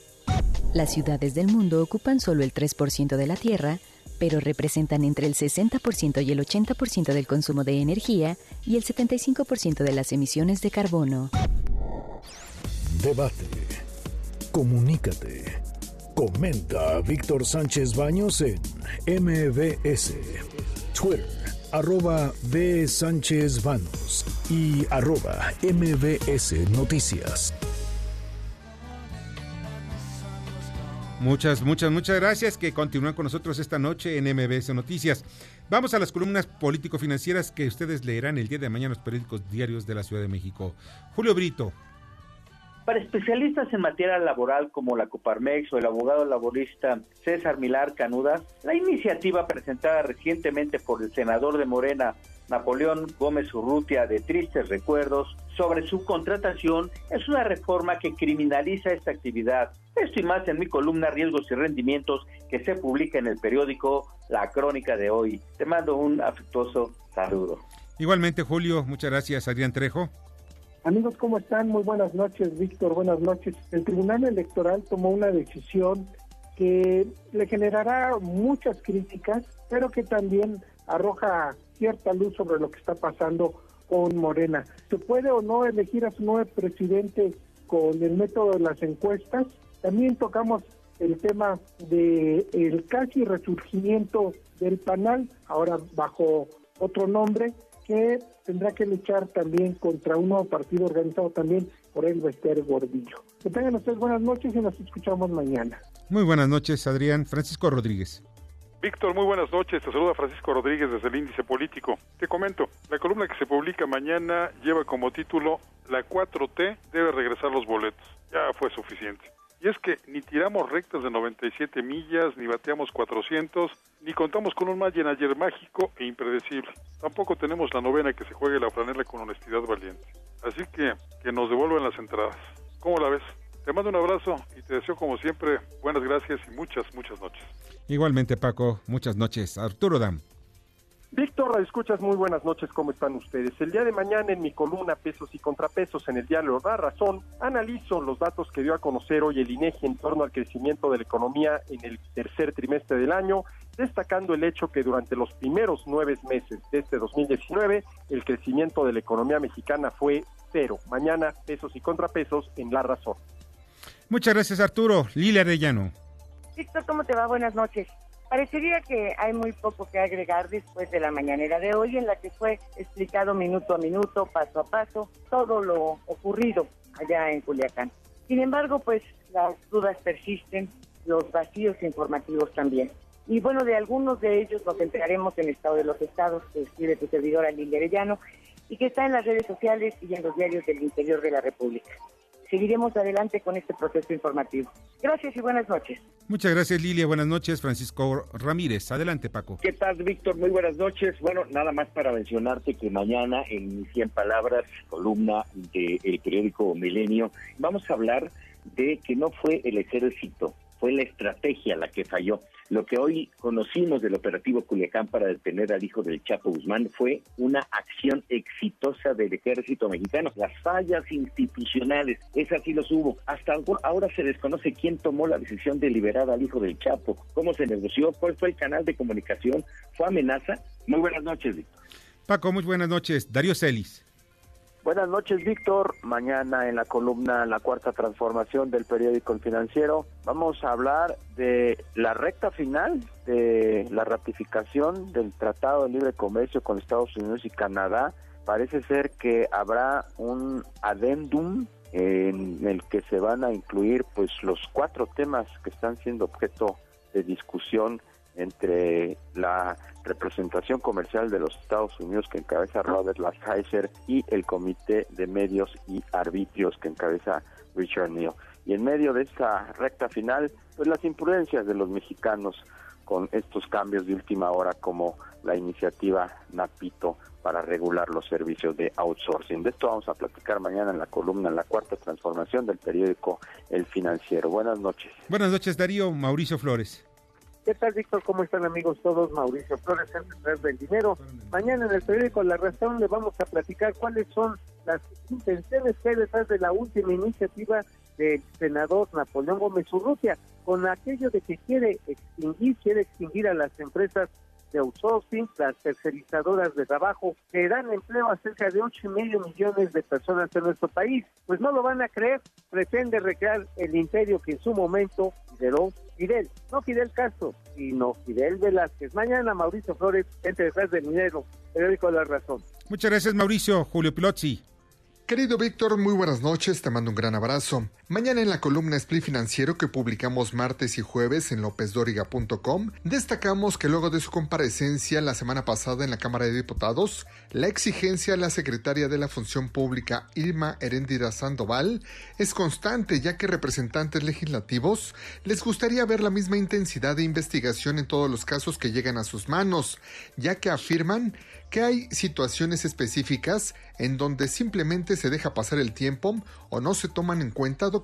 Las ciudades del mundo ocupan solo el 3% de la Tierra pero representan entre el 60% y el 80% del consumo de energía y el 75% de las emisiones de carbono. Debate. Comunícate. Comenta a Víctor Sánchez Baños en MBS. Twitter, arroba B. Sánchez Baños y arroba MBS Noticias. Muchas, muchas, muchas gracias que continúan con nosotros esta noche en MBS Noticias. Vamos a las columnas político-financieras que ustedes leerán el día de mañana en los periódicos diarios de la Ciudad de México. Julio Brito. Para especialistas en materia laboral como la Coparmex o el abogado laborista César Milar Canudas, la iniciativa presentada recientemente por el senador de Morena, Napoleón Gómez Urrutia, de Tristes Recuerdos, sobre su contratación es una reforma que criminaliza esta actividad. Esto y más en mi columna Riesgos y Rendimientos que se publica en el periódico La Crónica de hoy. Te mando un afectuoso saludo. Igualmente, Julio, muchas gracias. Adrián Trejo. Amigos, ¿cómo están? Muy buenas noches, Víctor. Buenas noches. El Tribunal Electoral tomó una decisión que le generará muchas críticas, pero que también arroja cierta luz sobre lo que está pasando con Morena. ¿Se puede o no elegir a su nuevo presidente con el método de las encuestas? También tocamos el tema de el casi resurgimiento del panal, ahora bajo otro nombre, que tendrá que luchar también contra un nuevo partido organizado también por el Bester Gordillo. Que tengan ustedes buenas noches y nos escuchamos mañana. Muy buenas noches, Adrián. Francisco Rodríguez. Víctor, muy buenas noches. Te saluda Francisco Rodríguez desde el Índice Político. Te comento, la columna que se publica mañana lleva como título La 4T debe regresar los boletos. Ya fue suficiente. Y es que ni tiramos rectas de 97 millas, ni bateamos 400, ni contamos con un Mayen ayer mágico e impredecible. Tampoco tenemos la novena que se juegue la franela con honestidad valiente. Así que que nos devuelvan las entradas. ¿Cómo la ves? Te mando un abrazo y te deseo como siempre buenas gracias y muchas, muchas noches. Igualmente Paco, muchas noches. Arturo Dam. Víctor, escuchas muy buenas noches, ¿cómo están ustedes? El día de mañana en mi columna Pesos y Contrapesos en el diario La Razón, analizo los datos que dio a conocer hoy el INEGI en torno al crecimiento de la economía en el tercer trimestre del año, destacando el hecho que durante los primeros nueve meses de este 2019 el crecimiento de la economía mexicana fue cero. Mañana Pesos y Contrapesos en La Razón. Muchas gracias Arturo. Lilia Arellano. Víctor, ¿cómo te va? Buenas noches. Parecería que hay muy poco que agregar después de la mañanera de hoy en la que fue explicado minuto a minuto, paso a paso, todo lo ocurrido allá en Culiacán. Sin embargo, pues las dudas persisten, los vacíos informativos también. Y bueno, de algunos de ellos nos enteraremos en Estado de los Estados, que escribe tu servidora Lilia Arellano, y que está en las redes sociales y en los diarios del interior de la República seguiremos adelante con este proceso informativo. Gracias y buenas noches. Muchas gracias Lilia, buenas noches Francisco Ramírez. Adelante Paco. ¿Qué tal Víctor? Muy buenas noches. Bueno, nada más para mencionarte que mañana en 100 palabras, columna del periódico Milenio, vamos a hablar de que no fue el ejército, fue la estrategia la que falló. Lo que hoy conocimos del operativo Culiacán para detener al hijo del Chapo Guzmán fue una acción exitosa del ejército mexicano. Las fallas institucionales, esas sí los hubo. Hasta ahora se desconoce quién tomó la decisión de liberar al hijo del Chapo, cómo se negoció, cuál fue el canal de comunicación, fue amenaza. Muy buenas noches, Víctor. Paco, muy buenas noches. Darío Celis. Buenas noches, Víctor. Mañana en la columna La Cuarta Transformación del periódico El Financiero vamos a hablar de la recta final de la ratificación del Tratado de Libre Comercio con Estados Unidos y Canadá. Parece ser que habrá un adendum en el que se van a incluir pues los cuatro temas que están siendo objeto de discusión entre la representación comercial de los Estados Unidos que encabeza Robert Lighthizer y el Comité de Medios y Arbitrios que encabeza Richard Neal. Y en medio de esta recta final, pues las imprudencias de los mexicanos con estos cambios de última hora como la iniciativa Napito para regular los servicios de outsourcing. De esto vamos a platicar mañana en la columna, en la cuarta transformación del periódico El Financiero. Buenas noches. Buenas noches, Darío. Mauricio Flores. ¿Qué tal, Víctor? ¿Cómo están, amigos todos? Mauricio Flores, Centro del Dinero. Mañana en el periódico La Razón le vamos a platicar cuáles son las intenciones que hay detrás de la última iniciativa del senador Napoleón Gómez Urrutia, con aquello de que quiere extinguir, quiere extinguir a las empresas de outsourcing, las tercerizadoras de trabajo, que dan empleo a cerca de ocho y medio millones de personas en nuestro país. Pues no lo van a creer, pretende recrear el imperio que en su momento lideró Fidel, no Fidel Castro, sino Fidel Velázquez. Mañana Mauricio Flores, entre detrás del minero, periódico La Razón. Muchas gracias Mauricio, Julio Pilozzi. Querido Víctor, muy buenas noches, te mando un gran abrazo. Mañana en la columna Split Financiero que publicamos martes y jueves en lopezdoriga.com, destacamos que luego de su comparecencia la semana pasada en la Cámara de Diputados, la exigencia a la secretaria de la Función Pública Irma Herendira Sandoval es constante ya que representantes legislativos les gustaría ver la misma intensidad de investigación en todos los casos que llegan a sus manos, ya que afirman que hay situaciones específicas en donde simplemente se deja pasar el tiempo o no se toman en cuenta documentos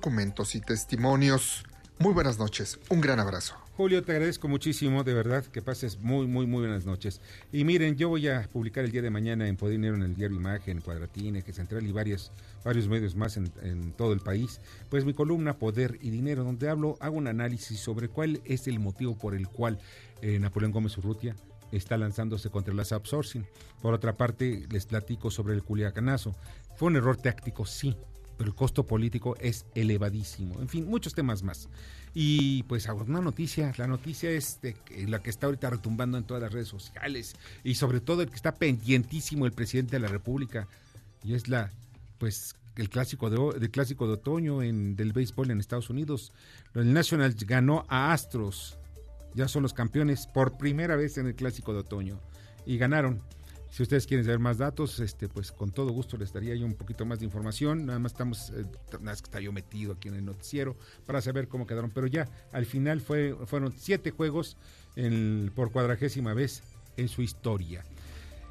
y testimonios. Muy buenas noches, un gran abrazo. Julio, te agradezco muchísimo, de verdad, que pases muy, muy, muy buenas noches. Y miren, yo voy a publicar el día de mañana en Poder Dinero, en el diario Imagen, Cuadratín, Eje Central y varios, varios medios más en, en, todo el país, pues mi columna Poder y Dinero, donde hablo, hago un análisis sobre cuál es el motivo por el cual eh, Napoleón Gómez Urrutia está lanzándose contra las outsourcing. Por otra parte, les platico sobre el Culiacanazo. Fue un error táctico, sí, pero el costo político es elevadísimo. En fin, muchos temas más. Y pues una noticia, la noticia es de la que está ahorita retumbando en todas las redes sociales y sobre todo el que está pendientísimo el presidente de la República y es la pues el clásico de clásico de otoño en del béisbol en Estados Unidos. El National ganó a Astros. Ya son los campeones por primera vez en el clásico de otoño y ganaron si ustedes quieren saber más datos, este, pues con todo gusto les daría yo un poquito más de información. Nada más estamos, eh, nada más que está yo metido aquí en el noticiero para saber cómo quedaron. Pero ya, al final fue, fueron siete juegos por cuadragésima vez en su historia.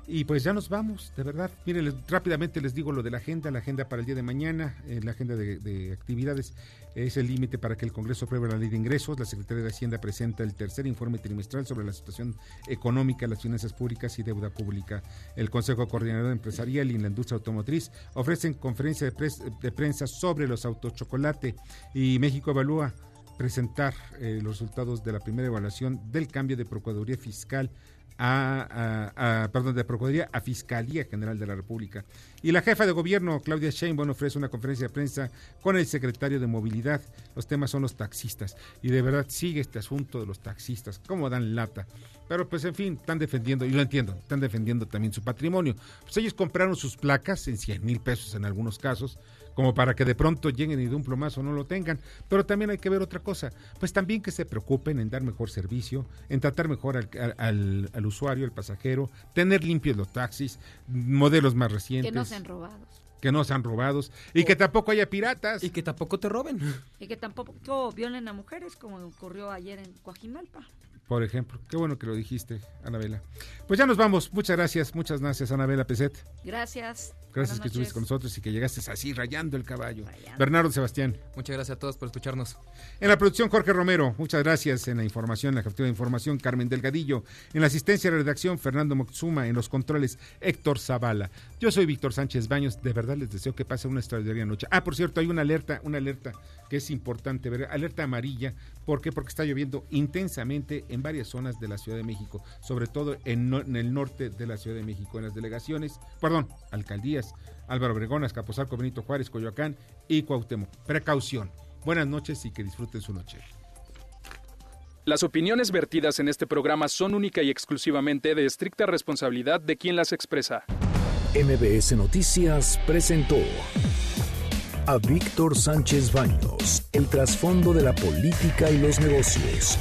Y pues ya nos vamos, de verdad. Miren, rápidamente les digo lo de la agenda, la agenda para el día de mañana, eh, la agenda de, actividades es el límite para que el Congreso apruebe la ley de ingresos. La Secretaría de Hacienda presenta el tercer informe trimestral sobre la situación económica, las finanzas públicas y deuda pública. El Consejo Coordinador Empresarial y la Industria Automotriz ofrecen conferencia de, de prensa sobre los autos chocolate y México evalúa presentar eh, los resultados de la primera evaluación del cambio de Procuraduría Fiscal a, perdón, de Procuraduría a Fiscalía General de la República. Y la jefa de gobierno, Claudia Sheinbaum, ofrece una conferencia de prensa con el secretario de Movilidad. Los temas son los taxistas. Y de verdad sigue este asunto de los taxistas. ¿Cómo dan lata? Pero pues en fin, están defendiendo, y lo entiendo, están defendiendo también su patrimonio. Pues ellos compraron sus placas en 100 mil pesos en algunos casos como para que de pronto lleguen y de un plomazo no lo tengan. Pero también hay que ver otra cosa, pues también que se preocupen en dar mejor servicio, en tratar mejor al, al, usuario, al pasajero, tener limpios los taxis, modelos más recientes. Que no sean robados que no sean robados y que tampoco haya piratas. Y que tampoco te roben. Y que tampoco violen a mujeres como ocurrió ayer en Coajimalpa por ejemplo. Qué bueno que lo dijiste, Anabela. Pues ya nos vamos. Muchas gracias, muchas gracias, Anabela Peset. Gracias. Gracias que estuviste con nosotros y que llegaste así rayando el caballo. Bernardo Sebastián. Muchas gracias a todos por escucharnos. En la producción, Jorge Romero. Muchas gracias. En la información, la captura de información, Carmen Delgadillo. En la asistencia de la redacción, Fernando Moxuma. En los controles, Héctor Zavala. Yo soy Víctor Sánchez Baños. De verdad les deseo que pase una extraordinaria noche. Ah, por cierto, hay una alerta, una alerta que es importante ver. Alerta amarilla. ¿Por qué? Porque está lloviendo intensamente en varias zonas de la Ciudad de México, sobre todo en, en el norte de la Ciudad de México, en las delegaciones, perdón, alcaldías Álvaro Obregón, Escaposalco, Benito Juárez, Coyoacán y Cuauhtémoc. Precaución. Buenas noches y que disfruten su noche. Las opiniones vertidas en este programa son única y exclusivamente de estricta responsabilidad de quien las expresa. MBS Noticias presentó a Víctor Sánchez Baños, el trasfondo de la política y los negocios